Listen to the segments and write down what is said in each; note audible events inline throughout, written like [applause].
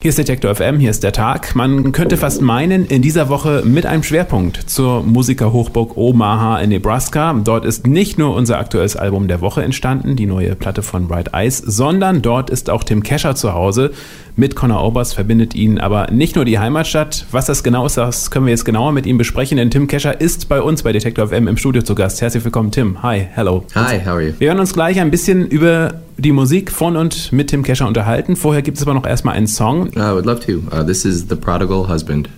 Hier ist Detektor FM, hier ist der Tag. Man könnte fast meinen, in dieser Woche mit einem Schwerpunkt zur Musikerhochburg Omaha in Nebraska. Dort ist nicht nur unser aktuelles Album der Woche entstanden, die neue Platte von Bright Eyes, sondern dort ist auch Tim Kescher zu Hause. Mit Conor Oberst verbindet ihn aber nicht nur die Heimatstadt. Was das genau ist, das können wir jetzt genauer mit ihm besprechen, denn Tim Kescher ist bei uns bei Detektor FM im Studio zu Gast. Herzlich willkommen, Tim. Hi, hello. Hi, how are you? Wir werden uns gleich ein bisschen über die Musik von und mit Tim Kescher unterhalten. Vorher gibt es aber noch erstmal einen Song. I would love to. Uh, this is The Prodigal Husband.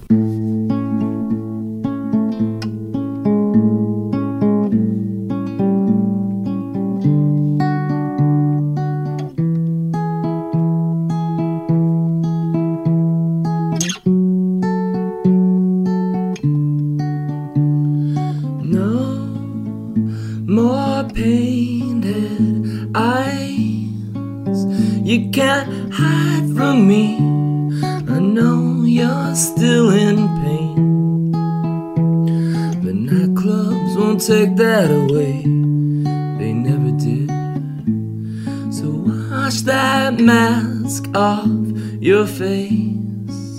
Know you're still in pain. The nightclubs won't take that away. They never did. So wash that mask off your face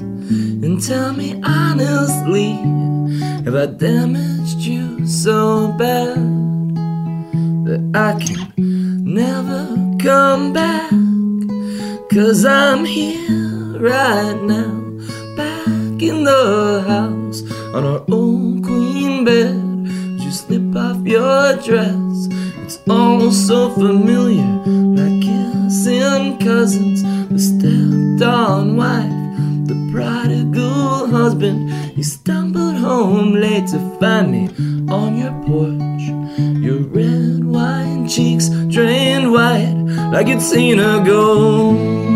and tell me honestly. Have I damaged you so bad that I can never come back? Cause I'm here right now, back in the house on our old queen bed. Just slip off your dress, it's all so familiar, like kissing cousins, the stepped on wife the prodigal husband. He stumbled home late to find me on your porch. Your red wine cheeks drained white like you'd seen a ghost.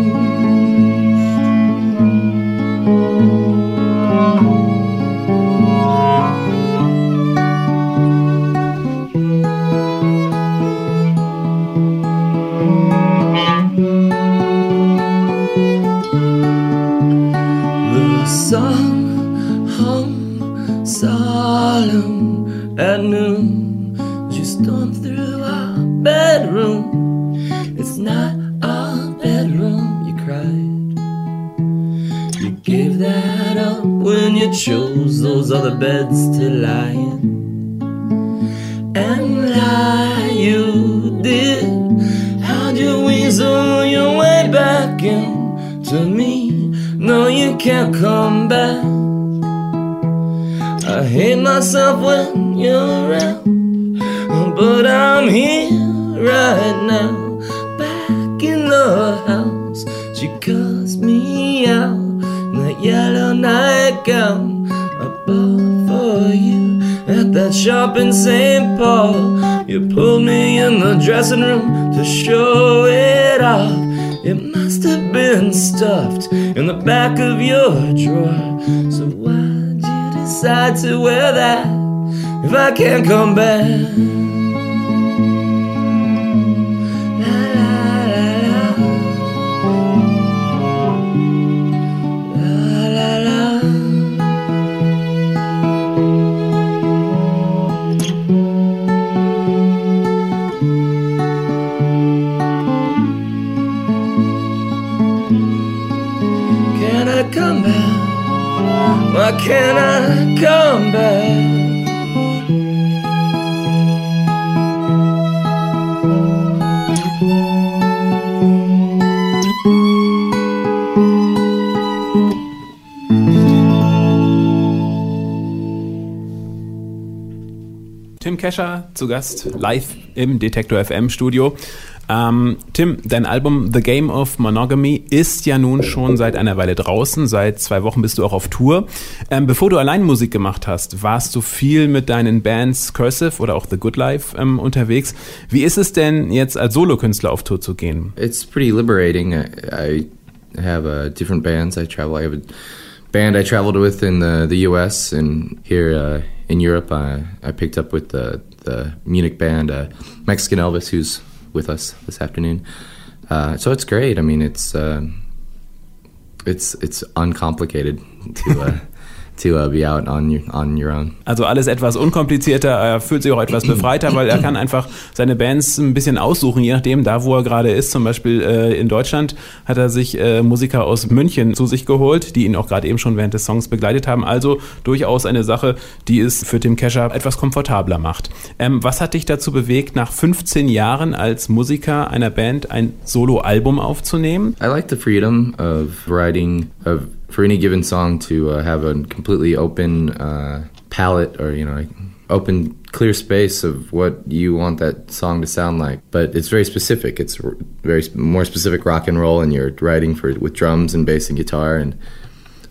Up when you chose those other beds to lie in. And lie you did. How'd you weasel your way back in to me? No, you can't come back. I hate myself when you're around, but I'm here right now, back in the house. Nightgown I bought for you at that shop in St. Paul. You pulled me in the dressing room to show it off. It must have been stuffed in the back of your drawer. So why'd you decide to wear that if I can't come back? Tim Kescher zu Gast live im Detektor FM Studio. Ähm, Tim, dein Album The Game of Monogamy ist ja nun schon seit einer Weile draußen. Seit zwei Wochen bist du auch auf Tour. Ähm, bevor du allein Musik gemacht hast, warst du viel mit deinen Bands Cursive oder auch The Good Life ähm, unterwegs. Wie ist es denn jetzt als Solokünstler auf Tour zu gehen? It's pretty liberating. I, I have uh, different bands I travel. I have a band I traveled with in the, the U.S. and here uh, in Europe. I, I picked up with the, the Munich band uh, Mexican Elvis, who's with us this afternoon. Uh, so it's great. I mean, it's uh, it's it's uncomplicated to uh, [laughs] to uh, be out on on your own. Also alles etwas unkomplizierter, er fühlt sich auch etwas [clears throat] befreiter, weil er kann einfach seine Bands ein bisschen aussuchen, je nachdem, da wo er gerade ist. Zum Beispiel äh, in Deutschland hat er sich äh, Musiker aus München zu sich geholt, die ihn auch gerade eben schon während des Songs begleitet haben. Also durchaus eine Sache, die es für Tim Kescher etwas komfortabler macht. Ähm, was hat dich dazu bewegt, nach 15 Jahren als Musiker einer Band ein Solo-Album aufzunehmen? I like the freedom of writing of for any given song to uh, have a completely open uh, palette or you know open clear space of what you want that song to sound like. But it's very specific. It's very more specific rock and roll and you're writing for with drums and bass and guitar and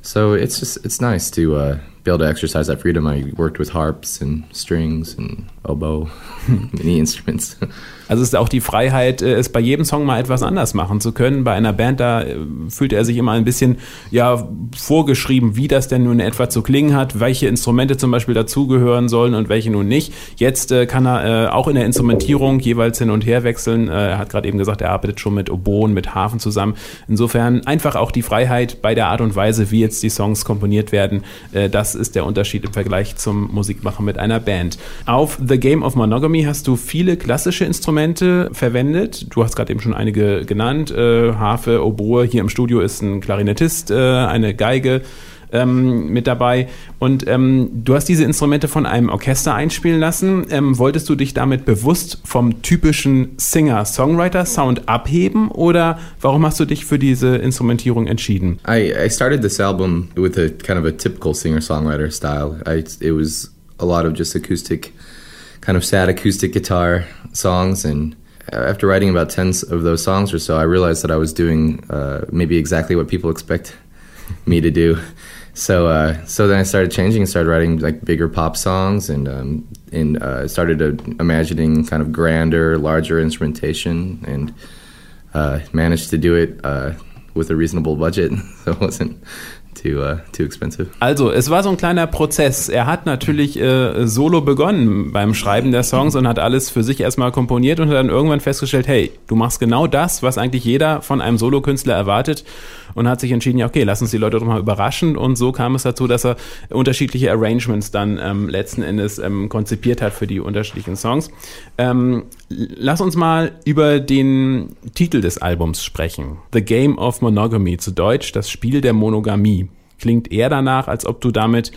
so it's just it's nice to uh, be able to exercise that freedom i worked with harps and strings and oboe [laughs] many instruments [laughs] Also ist auch die Freiheit, äh, es bei jedem Song mal etwas anders machen zu können. Bei einer Band, da äh, fühlt er sich immer ein bisschen ja, vorgeschrieben, wie das denn nun etwa zu klingen hat, welche Instrumente zum Beispiel dazugehören sollen und welche nun nicht. Jetzt äh, kann er äh, auch in der Instrumentierung jeweils hin und her wechseln. Äh, er hat gerade eben gesagt, er arbeitet schon mit Oboen, mit Hafen zusammen. Insofern einfach auch die Freiheit bei der Art und Weise, wie jetzt die Songs komponiert werden. Äh, ist der Unterschied im Vergleich zum Musikmachen mit einer Band. Auf The Game of Monogamy hast du viele klassische Instrumente Instrumente verwendet. Du hast gerade eben schon einige genannt. Äh, Harfe, Oboe. Hier im Studio ist ein Klarinettist, äh, eine Geige. Ähm, mit dabei. Und ähm, du hast diese Instrumente von einem Orchester einspielen lassen. Ähm, wolltest du dich damit bewusst vom typischen Singer-Songwriter-Sound abheben oder warum hast du dich für diese Instrumentierung entschieden? I, I started this album with a kind of a typical singer-songwriter style. I, it was a lot of just acoustic kind of sad acoustic guitar songs. And after writing about 10 of those songs or so, I realized that I was doing uh, maybe exactly what people expect me to do. So, uh, so then I started changing started writing like bigger pop songs and, um, and uh, started imagining kind of grander, larger instrumentation and uh, managed to do it uh, with a reasonable budget. [laughs] So it wasn't too, uh, too expensive. Also, es war so ein kleiner Prozess. Er hat natürlich äh, solo begonnen beim Schreiben der Songs und hat alles für sich erstmal komponiert und hat dann irgendwann festgestellt, hey, du machst genau das, was eigentlich jeder von einem Solokünstler erwartet und hat sich entschieden, ja, okay, lass uns die Leute doch mal überraschen und so kam es dazu, dass er unterschiedliche Arrangements dann ähm, letzten Endes ähm, konzipiert hat für die unterschiedlichen Songs. Ähm, lass uns mal über den Titel des Albums sprechen. The Game of Monogamy, zu Deutsch das Spiel der Monogamie. Klingt eher danach, als ob du damit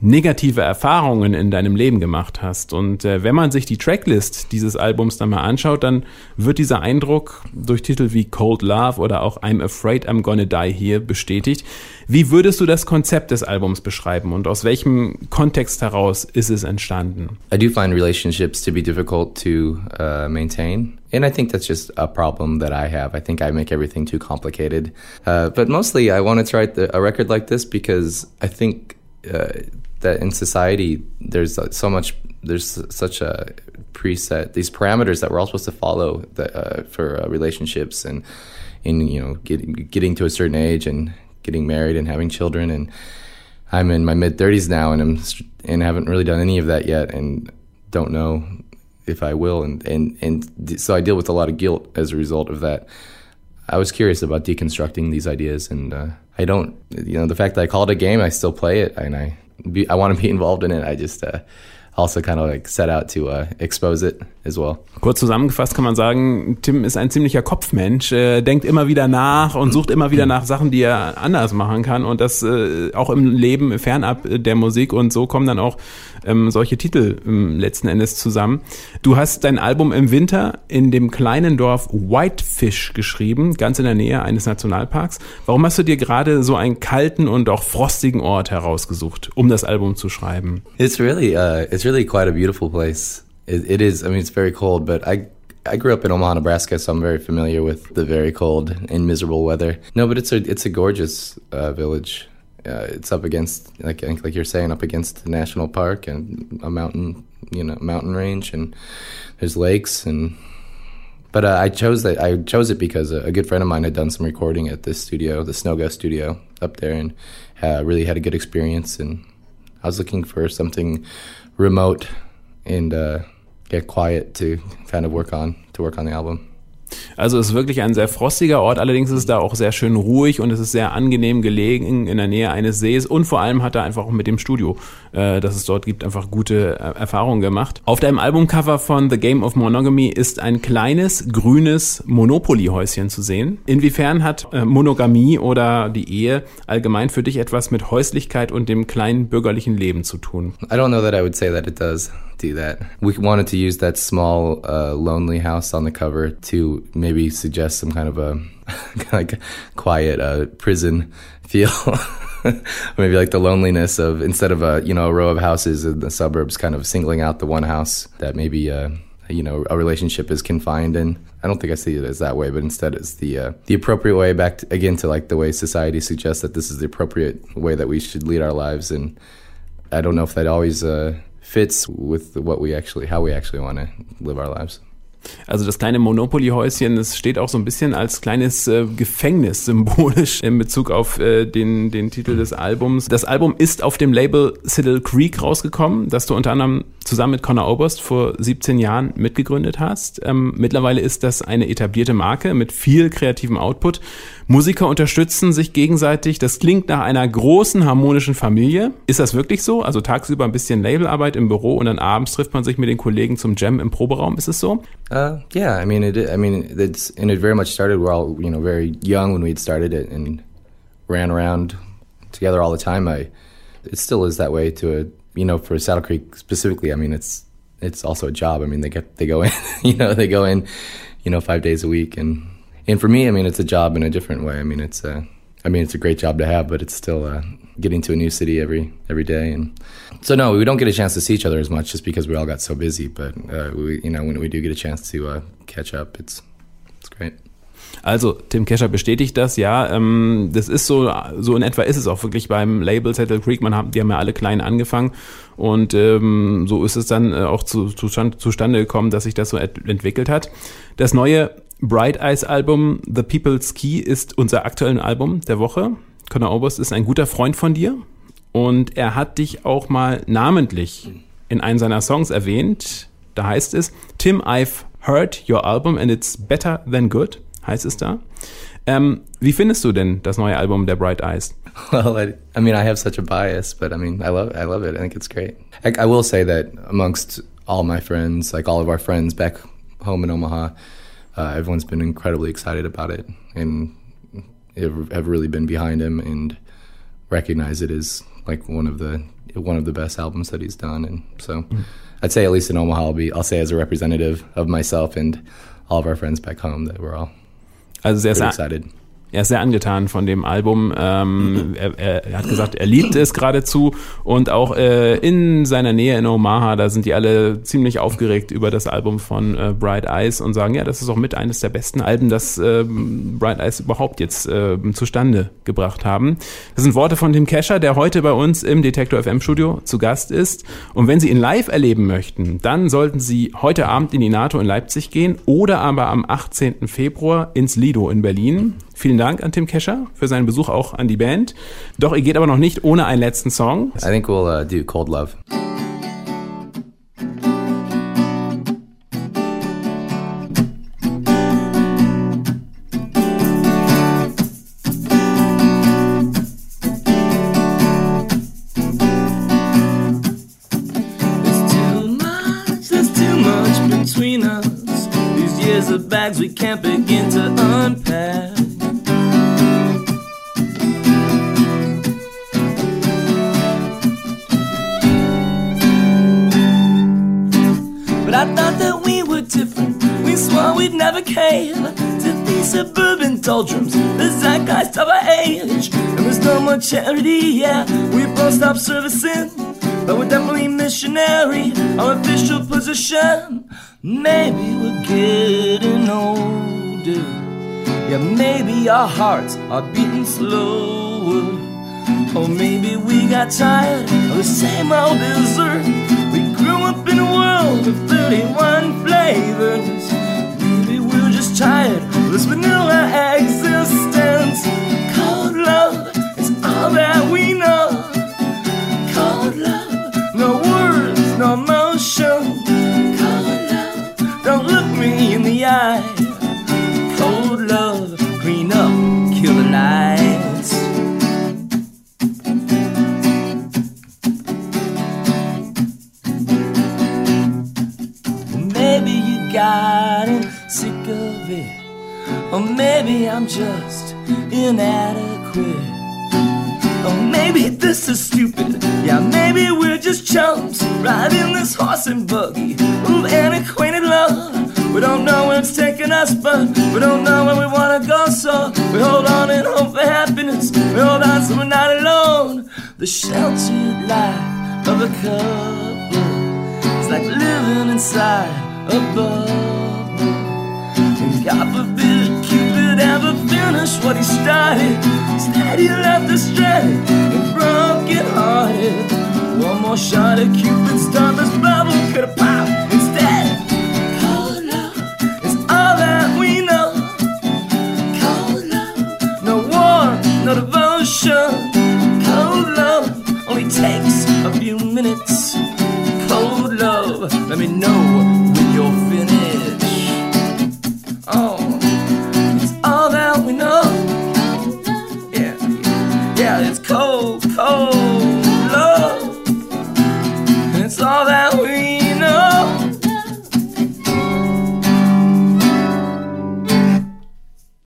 negative Erfahrungen in deinem Leben gemacht hast. Und äh, wenn man sich die Tracklist dieses Albums dann mal anschaut, dann wird dieser Eindruck durch Titel wie Cold Love oder auch I'm Afraid I'm Gonna Die hier bestätigt. Wie würdest du das Konzept des Albums beschreiben und aus welchem Kontext heraus ist es entstanden? I do find relationships to be difficult to uh, maintain. And I think that's just a problem that I have. I think I make everything too complicated. Uh, but mostly I wanted to write the, a record like this because I think uh, that in society there's so much there's such a preset these parameters that we're all supposed to follow that, uh, for uh, relationships and in you know getting getting to a certain age and getting married and having children and I'm in my mid 30s now and I'm and haven't really done any of that yet and don't know if I will and and and so I deal with a lot of guilt as a result of that. I was curious about deconstructing these ideas and uh, I don't you know the fact that I call it a game I still play it and I be, I want to be [laughs] involved in it. I just uh, also kind of like set out to uh, expose it as well. Kurz zusammengefasst kann man sagen, Tim ist ein ziemlicher Kopfmensch, äh, denkt immer wieder nach und sucht immer wieder nach Sachen, die er anders machen kann und das äh, auch im Leben fernab der Musik und so kommen dann auch ähm, solche Titel ähm, letzten Endes zusammen. Du hast dein Album im Winter in dem kleinen Dorf Whitefish geschrieben, ganz in der Nähe eines Nationalparks. Warum hast du dir gerade so einen kalten und auch frostigen Ort herausgesucht, um das Album zu schreiben? It's really, uh, it's really quite a beautiful place. It, it is. I mean, it's very cold, but I I grew up in Omaha, Nebraska, so I'm very familiar with the very cold and miserable weather. No, but it's a it's a gorgeous uh, village. Uh, it's up against like like you're saying up against the national park and a mountain you know mountain range and there's lakes and but uh, I chose that I chose it because a, a, good friend of mine had done some recording at this studio the Snow Ghost studio up there and uh, really had a good experience and I was looking for something remote and uh, get quiet to kind of work on to work on the album. Also es ist wirklich ein sehr frostiger Ort, allerdings ist es da auch sehr schön ruhig und es ist sehr angenehm gelegen in der Nähe eines Sees und vor allem hat er einfach auch mit dem Studio, äh, das es dort gibt, einfach gute äh, Erfahrungen gemacht. Auf deinem Albumcover von The Game of Monogamy ist ein kleines grünes Monopoly-Häuschen zu sehen. Inwiefern hat äh, Monogamie oder die Ehe allgemein für dich etwas mit Häuslichkeit und dem kleinen bürgerlichen Leben zu tun? I don't know that I would say that it does do that. We wanted to use that small, uh, lonely house on the cover to maybe suggest some kind of a [laughs] like quiet uh, prison feel. [laughs] maybe like the loneliness of instead of a you know a row of houses in the suburbs, kind of singling out the one house that maybe uh, you know a relationship is confined in. I don't think I see it as that way, but instead it's the uh, the appropriate way back to, again to like the way society suggests that this is the appropriate way that we should lead our lives, and I don't know if that always uh, fits with what we actually how we actually want to live our lives. Also das kleine Monopoly-Häuschen, das steht auch so ein bisschen als kleines äh, Gefängnis symbolisch in Bezug auf äh, den, den Titel des Albums. Das Album ist auf dem Label Siddle Creek rausgekommen, das du unter anderem zusammen mit Connor Oberst vor 17 Jahren mitgegründet hast. Ähm, mittlerweile ist das eine etablierte Marke mit viel kreativem Output. Musiker unterstützen sich gegenseitig. Das klingt nach einer großen harmonischen Familie. Ist das wirklich so? Also tagsüber ein bisschen Labelarbeit im Büro und dann abends trifft man sich mit den Kollegen zum Jam im Proberaum. Ist es so? Uh, yeah, I mean, it, I mean, it's and it very much started. We're all you know very young when we started it and ran around together all the time. I, it still is that way to a you know for Saddle Creek specifically. I mean, it's it's also a job. I mean, they get they go in, [laughs] you know, they go in, you know, five days a week and and for me, I mean, it's a job in a different way. I mean, it's a, I mean, it's a great job to have, but it's still uh, getting to a new city every every day, and so no, we don't get a chance to see each other as much just because we all got so busy. But uh, we, you know, when we do get a chance to uh, catch up, it's it's great. Also, Tim Kescher bestätigt das, ja. Ähm, das ist so, so in etwa ist es auch wirklich beim Label Settle Creek. Man hat, die haben ja alle klein angefangen und ähm, so ist es dann äh, auch zu, zu, zustande gekommen, dass sich das so entwickelt hat. Das neue Bright Eyes Album The People's Key ist unser aktuelles Album der Woche. Conor Oberst ist ein guter Freund von dir und er hat dich auch mal namentlich in einem seiner Songs erwähnt. Da heißt es, Tim, I've heard your album and it's better than good, heißt es da. Ähm, wie findest du denn das neue Album der Bright Eyes? Well, I, I, mean, I have such a bias, but I mean, I love, I love it. I think it's great. I, I will say that amongst all my friends, like all of our friends back home in Omaha, uh, everyone's been incredibly excited about it and have really been behind him and recognize it as like one of the one of the best albums that he's done. And so, mm-hmm. I'd say at least in Omaha, I'll be I'll say as a representative of myself and all of our friends back home that we're all sehr excited. Er ist sehr angetan von dem Album. Ähm, er, er, hat gesagt, er liebt es geradezu. Und auch äh, in seiner Nähe in Omaha, da sind die alle ziemlich aufgeregt über das Album von äh, Bright Eyes und sagen, ja, das ist auch mit eines der besten Alben, das äh, Bright Eyes überhaupt jetzt äh, zustande gebracht haben. Das sind Worte von Tim Kescher, der heute bei uns im Detektor FM Studio zu Gast ist. Und wenn Sie ihn live erleben möchten, dann sollten Sie heute Abend in die NATO in Leipzig gehen oder aber am 18. Februar ins Lido in Berlin. Vielen Dank an Tim Kescher für seinen Besuch auch an die Band. Doch ihr geht aber noch nicht ohne einen letzten Song. I think we'll uh, do Cold Love. bags we can't begin to unpack. We'd never cave to these suburban doldrums, the zeitgeist of our age. And there's no more charity, yeah, we both stopped servicing, but we're definitely missionary, our official position. Maybe we're getting older, yeah, maybe our hearts are beating slower. Or maybe we got tired of the same old dessert. We grew up in a world of 31 flavors tired of this vanilla existence. Cold love is all that we know. Cold love, no words, no motion. Cold love, don't look me in the eye. I'm just inadequate. Oh, maybe this is stupid. Yeah, maybe we're just chumps riding this horse and buggy of antiquated love. We don't know where it's taking us, but we don't know where we wanna go. So we hold on and hope for happiness. We hold on so we're not alone. The sheltered life of a couple is like living inside a bubble. And God forbid ever finish what he started. Instead, he left us stranded and broken hearted. One more shot at Cupid's. This bubble could have popped